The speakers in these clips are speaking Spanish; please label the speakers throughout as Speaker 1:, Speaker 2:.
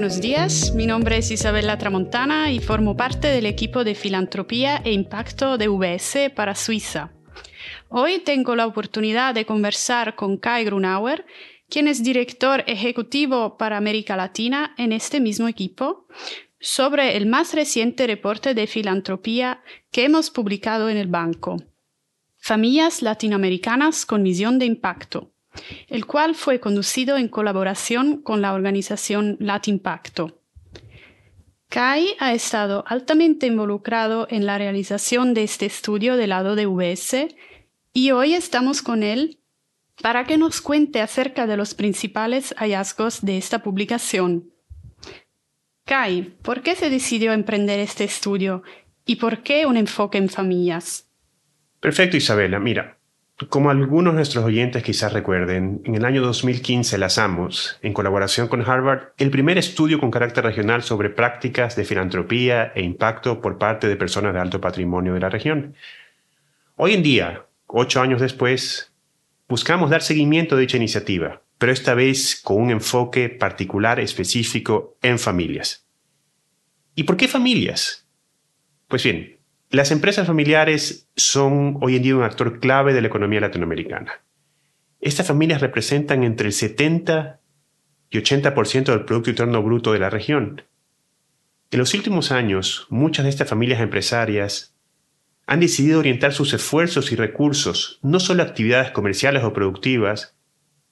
Speaker 1: buenos días. Mi nombre es Isabella Tramontana y formo parte del equipo de filantropía e impacto de VS para Suiza. Hoy tengo la oportunidad de conversar con Kai Grunauer, quien es director ejecutivo para América Latina en este mismo equipo, sobre el más reciente reporte de filantropía que hemos publicado en el banco. Familias latinoamericanas con visión de impacto el cual fue conducido en colaboración con la organización Latimpacto. CAI ha estado altamente involucrado en la realización de este estudio del lado de VS y hoy estamos con él para que nos cuente acerca de los principales hallazgos de esta publicación. Kai, ¿por qué se decidió emprender este estudio y por qué un enfoque en familias?
Speaker 2: Perfecto, Isabela. Mira, como algunos de nuestros oyentes quizás recuerden, en el año 2015 lanzamos, en colaboración con Harvard, el primer estudio con carácter regional sobre prácticas de filantropía e impacto por parte de personas de alto patrimonio de la región. Hoy en día, ocho años después, buscamos dar seguimiento a dicha iniciativa, pero esta vez con un enfoque particular específico en familias. ¿Y por qué familias? Pues bien, las empresas familiares son hoy en día un actor clave de la economía latinoamericana. Estas familias representan entre el 70 y 80% del Producto Interno Bruto de la región. En los últimos años, muchas de estas familias empresarias han decidido orientar sus esfuerzos y recursos no solo a actividades comerciales o productivas,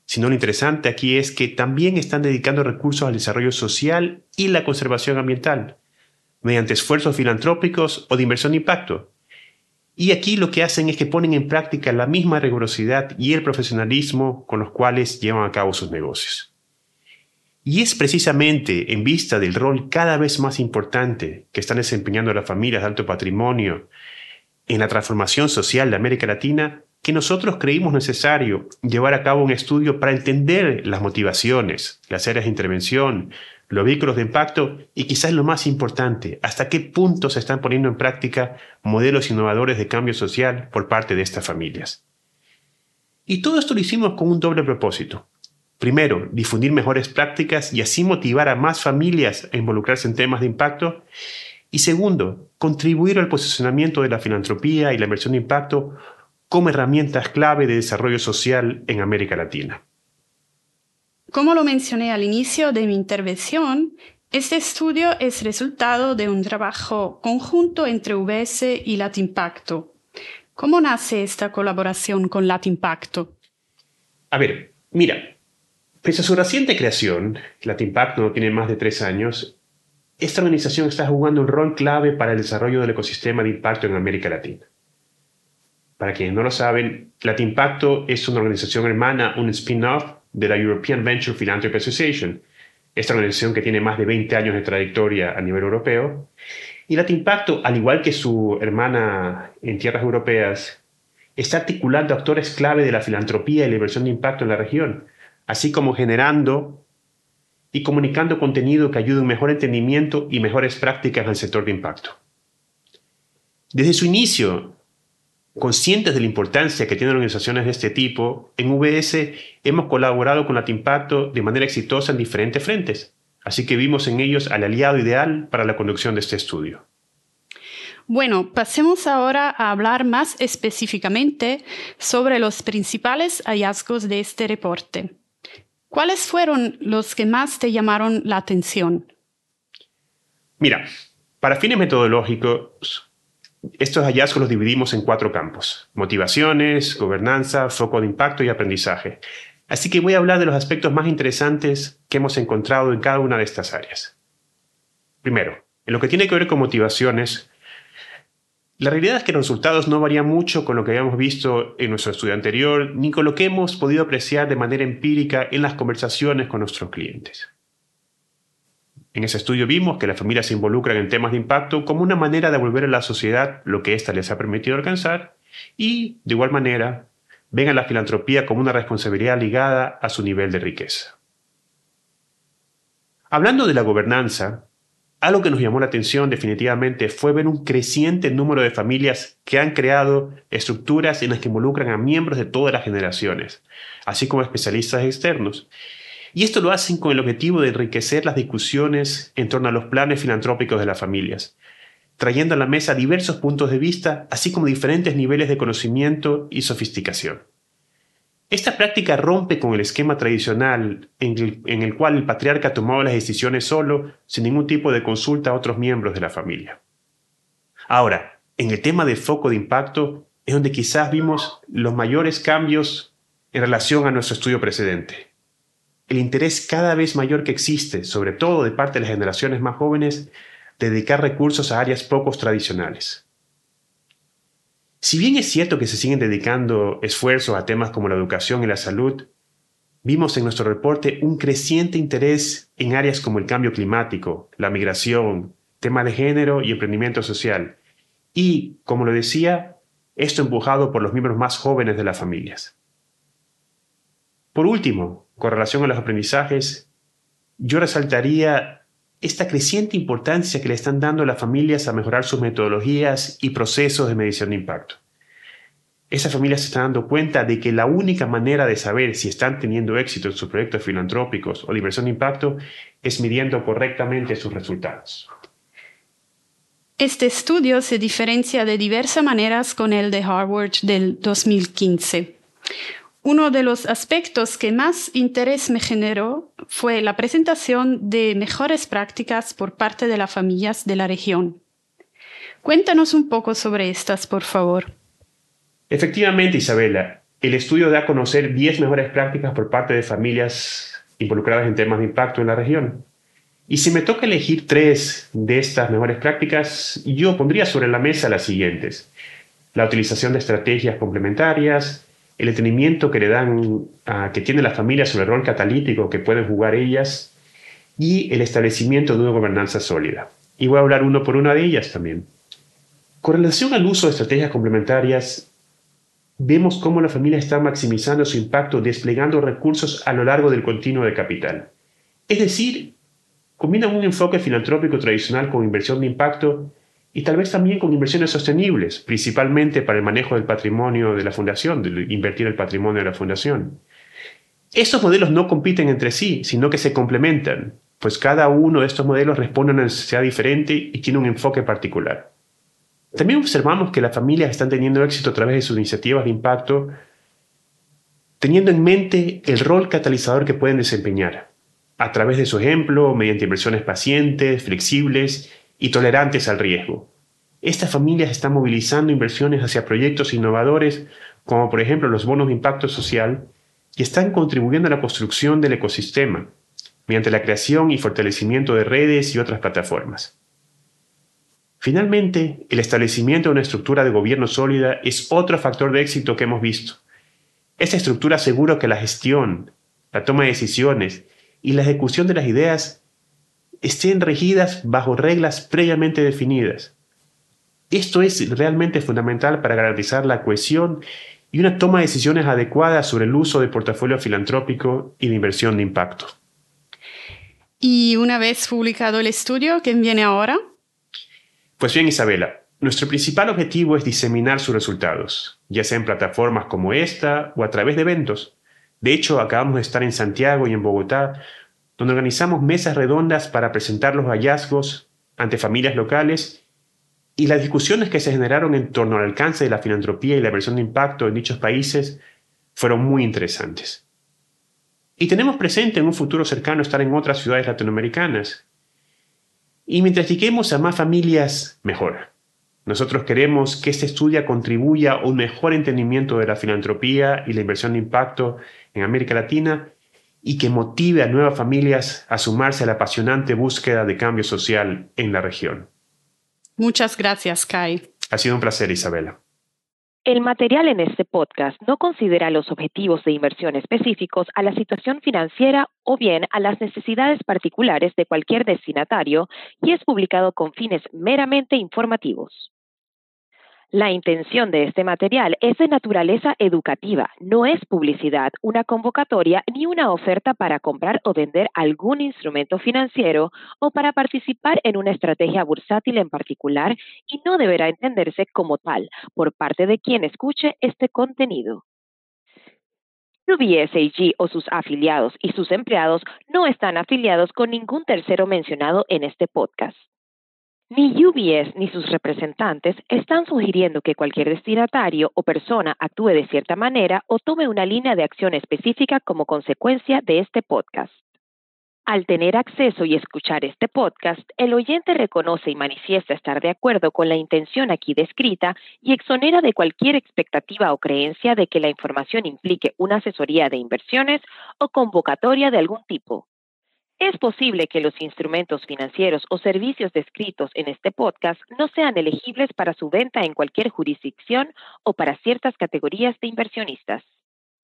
Speaker 2: sino lo interesante aquí es que también están dedicando recursos al desarrollo social y la conservación ambiental mediante esfuerzos filantrópicos o de inversión de impacto. Y aquí lo que hacen es que ponen en práctica la misma rigurosidad y el profesionalismo con los cuales llevan a cabo sus negocios. Y es precisamente en vista del rol cada vez más importante que están desempeñando las familias de alto patrimonio en la transformación social de América Latina que nosotros creímos necesario llevar a cabo un estudio para entender las motivaciones, las áreas de intervención, los vehículos de impacto y quizás lo más importante, hasta qué punto se están poniendo en práctica modelos innovadores de cambio social por parte de estas familias. Y todo esto lo hicimos con un doble propósito. Primero, difundir mejores prácticas y así motivar a más familias a involucrarse en temas de impacto. Y segundo, contribuir al posicionamiento de la filantropía y la inversión de impacto como herramientas clave de desarrollo social en América Latina.
Speaker 1: Como lo mencioné al inicio de mi intervención, este estudio es resultado de un trabajo conjunto entre UBS y Latimpacto. ¿Cómo nace esta colaboración con Latimpacto?
Speaker 2: A ver, mira, pese a su reciente creación, Latimpacto no tiene más de tres años, esta organización está jugando un rol clave para el desarrollo del ecosistema de impacto en América Latina. Para quienes no lo saben, Latimpacto es una organización hermana, un spin-off de la European Venture Philanthropy Association, esta organización que tiene más de 20 años de trayectoria a nivel europeo. Y Latimpacto, al igual que su hermana en tierras europeas, está articulando actores clave de la filantropía y la inversión de impacto en la región, así como generando y comunicando contenido que ayude a un mejor entendimiento y mejores prácticas en el sector de impacto. Desde su inicio, Conscientes de la importancia que tienen organizaciones de este tipo, en VS hemos colaborado con Latimpacto de manera exitosa en diferentes frentes, así que vimos en ellos al aliado ideal para la conducción de este estudio.
Speaker 1: Bueno, pasemos ahora a hablar más específicamente sobre los principales hallazgos de este reporte. ¿Cuáles fueron los que más te llamaron la atención?
Speaker 2: Mira, para fines metodológicos, estos hallazgos los dividimos en cuatro campos, motivaciones, gobernanza, foco de impacto y aprendizaje. Así que voy a hablar de los aspectos más interesantes que hemos encontrado en cada una de estas áreas. Primero, en lo que tiene que ver con motivaciones, la realidad es que los resultados no varían mucho con lo que habíamos visto en nuestro estudio anterior, ni con lo que hemos podido apreciar de manera empírica en las conversaciones con nuestros clientes. En ese estudio vimos que las familias se involucran en temas de impacto como una manera de devolver a la sociedad lo que ésta les ha permitido alcanzar y, de igual manera, ven a la filantropía como una responsabilidad ligada a su nivel de riqueza. Hablando de la gobernanza, algo que nos llamó la atención definitivamente fue ver un creciente número de familias que han creado estructuras en las que involucran a miembros de todas las generaciones, así como especialistas externos, Y esto lo hacen con el objetivo de enriquecer las discusiones en torno a los planes filantrópicos de las familias, trayendo a la mesa diversos puntos de vista, así como diferentes niveles de conocimiento y sofisticación. Esta práctica rompe con el esquema tradicional en el, cual el patriarca tomaba las decisiones solo, sin ningún tipo de consulta a otros miembros de la familia. Ahora, en el tema de foco de impacto es donde quizás vimos los mayores cambios en relación a nuestro estudio precedente. El interés cada vez mayor que existe, sobre todo de parte de las generaciones más jóvenes, dedicar recursos a áreas poco tradicionales. Si bien es cierto que se siguen dedicando esfuerzos a temas como la educación y la salud, vimos en nuestro reporte un creciente interés en áreas como el cambio climático, la migración, temas de género y emprendimiento social. Y, como lo decía, esto empujado por los miembros más jóvenes de las familias. Por último, con relación a los aprendizajes, yo resaltaría esta creciente importancia que le están dando las familias a mejorar sus metodologías y procesos de medición de impacto. Esas familias se están dando cuenta de que la única manera de saber si están teniendo éxito en sus proyectos filantrópicos o de de impacto es midiendo correctamente sus resultados.
Speaker 1: Este estudio se diferencia de diversas maneras con el de Harvard del 2015. Uno de los aspectos que más interés me generó fue la presentación de mejores prácticas por parte de las familias de la región. Cuéntanos un poco sobre estas, por favor.
Speaker 2: Efectivamente, Isabela, el estudio da a conocer 10 mejores prácticas por parte de familias involucradas en temas de impacto en la región. Y si me toca elegir tres de estas mejores prácticas, yo pondría sobre la mesa las siguientes. La utilización de estrategias complementarias, el entendimiento que le dan, que tiene la familia sobre el rol catalítico que pueden jugar ellas y el establecimiento de una gobernanza sólida. Y voy a hablar uno por una de ellas también. Con relación al uso de estrategias complementarias, vemos cómo la familia está maximizando su impacto desplegando recursos a lo largo del continuo de capital. Es decir, combina un enfoque filantrópico tradicional con inversión de impacto y tal vez también con inversiones sostenibles, principalmente para el manejo del patrimonio de la fundación, invertir el patrimonio de la fundación. Estos modelos no compiten entre sí, sino que se complementan, pues cada uno de estos modelos responde a una necesidad diferente y tiene un enfoque particular. También observamos que las familias están teniendo éxito a través de sus iniciativas de impacto, teniendo en mente el rol catalizador que pueden desempeñar, a través de su ejemplo, mediante inversiones pacientes, flexibles y tolerantes al riesgo. Estas familias están movilizando inversiones hacia proyectos innovadores, como por ejemplo los bonos de impacto social, y están contribuyendo a la construcción del ecosistema, mediante la creación y fortalecimiento de redes y otras plataformas. Finalmente, el establecimiento de una estructura de gobierno sólida es otro factor de éxito que hemos visto. Esta estructura asegura que la gestión, la toma de decisiones y la ejecución de las ideas estén regidas bajo reglas previamente definidas. Esto es realmente fundamental para garantizar la cohesión y una toma de decisiones adecuadas sobre el uso de portafolio filantrópico y de inversión de impacto.
Speaker 1: Y una vez publicado el estudio, ¿qué viene ahora?
Speaker 2: Pues bien, Isabela, nuestro principal objetivo es diseminar sus resultados, ya sea en plataformas como esta o a través de eventos. De hecho, acabamos de estar en Santiago y en Bogotá donde organizamos mesas redondas para presentar los hallazgos ante familias locales y las discusiones que se generaron en torno al alcance de la filantropía y la versión de impacto en dichos países fueron muy interesantes. Y tenemos presente en un futuro cercano estar en otras ciudades latinoamericanas. Y mientras lleguemos a más familias, mejor. Nosotros queremos que este estudio contribuya a un mejor entendimiento de la filantropía y la inversión de impacto en América Latina y que motive a nuevas familias a sumarse a la apasionante búsqueda de cambio social en la región.
Speaker 1: Muchas gracias, Kai.
Speaker 2: Ha sido un placer, Isabela.
Speaker 3: El material en este podcast no considera los objetivos de inversión específicos a la situación financiera o bien a las necesidades particulares de cualquier destinatario y es publicado con fines meramente informativos. La intención de este material es de naturaleza educativa, no es publicidad, una convocatoria ni una oferta para comprar o vender algún instrumento financiero o para participar en una estrategia bursátil en particular y no deberá entenderse como tal por parte de quien escuche este contenido. UBS AG o sus afiliados y sus empleados no están afiliados con ningún tercero mencionado en este podcast. Ni UBS ni sus representantes están sugiriendo que cualquier destinatario o persona actúe de cierta manera o tome una línea de acción específica como consecuencia de este podcast. Al tener acceso y escuchar este podcast, el oyente reconoce y manifiesta estar de acuerdo con la intención aquí descrita y exonera de cualquier expectativa o creencia de que la información implique una asesoría de inversiones o convocatoria de algún tipo. Es posible que los instrumentos financieros o servicios descritos en este podcast no sean elegibles para su venta en cualquier jurisdicción o para ciertas categorías de inversionistas.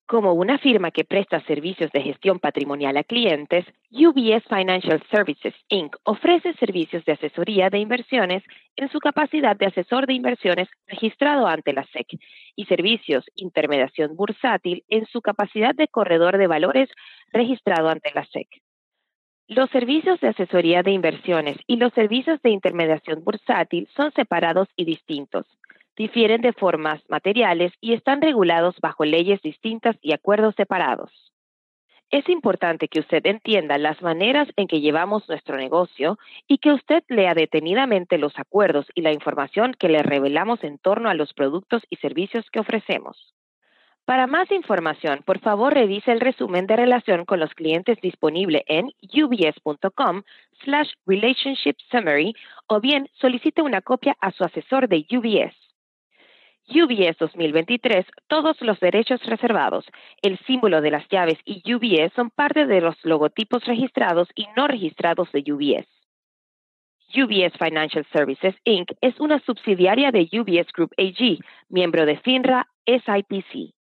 Speaker 3: Como una firma que presta servicios de gestión patrimonial a clientes, UBS Financial Services Inc. ofrece servicios de asesoría de inversiones en su capacidad de asesor de inversiones registrado ante la SEC y servicios intermediación bursátil en su capacidad de corredor de valores registrado ante la SEC. Los servicios de asesoría de inversiones y los servicios de intermediación bursátil son separados y distintos difieren de formas materiales y están regulados bajo leyes distintas y acuerdos separados. Es importante que usted entienda las maneras en que llevamos nuestro negocio y que usted lea detenidamente los acuerdos y la información que le revelamos en torno a los productos y servicios que ofrecemos. Para más información, por favor revise el resumen de relación con los clientes disponible en ubs.com slash relationship summary o bien solicite una copia a su asesor de UBS. UBS 2023, todos los derechos reservados, el símbolo de las llaves y UBS son parte de los logotipos registrados y no registrados de UBS. UBS Financial Services Inc. es una subsidiaria de UBS Group AG, miembro de FINRA SIPC.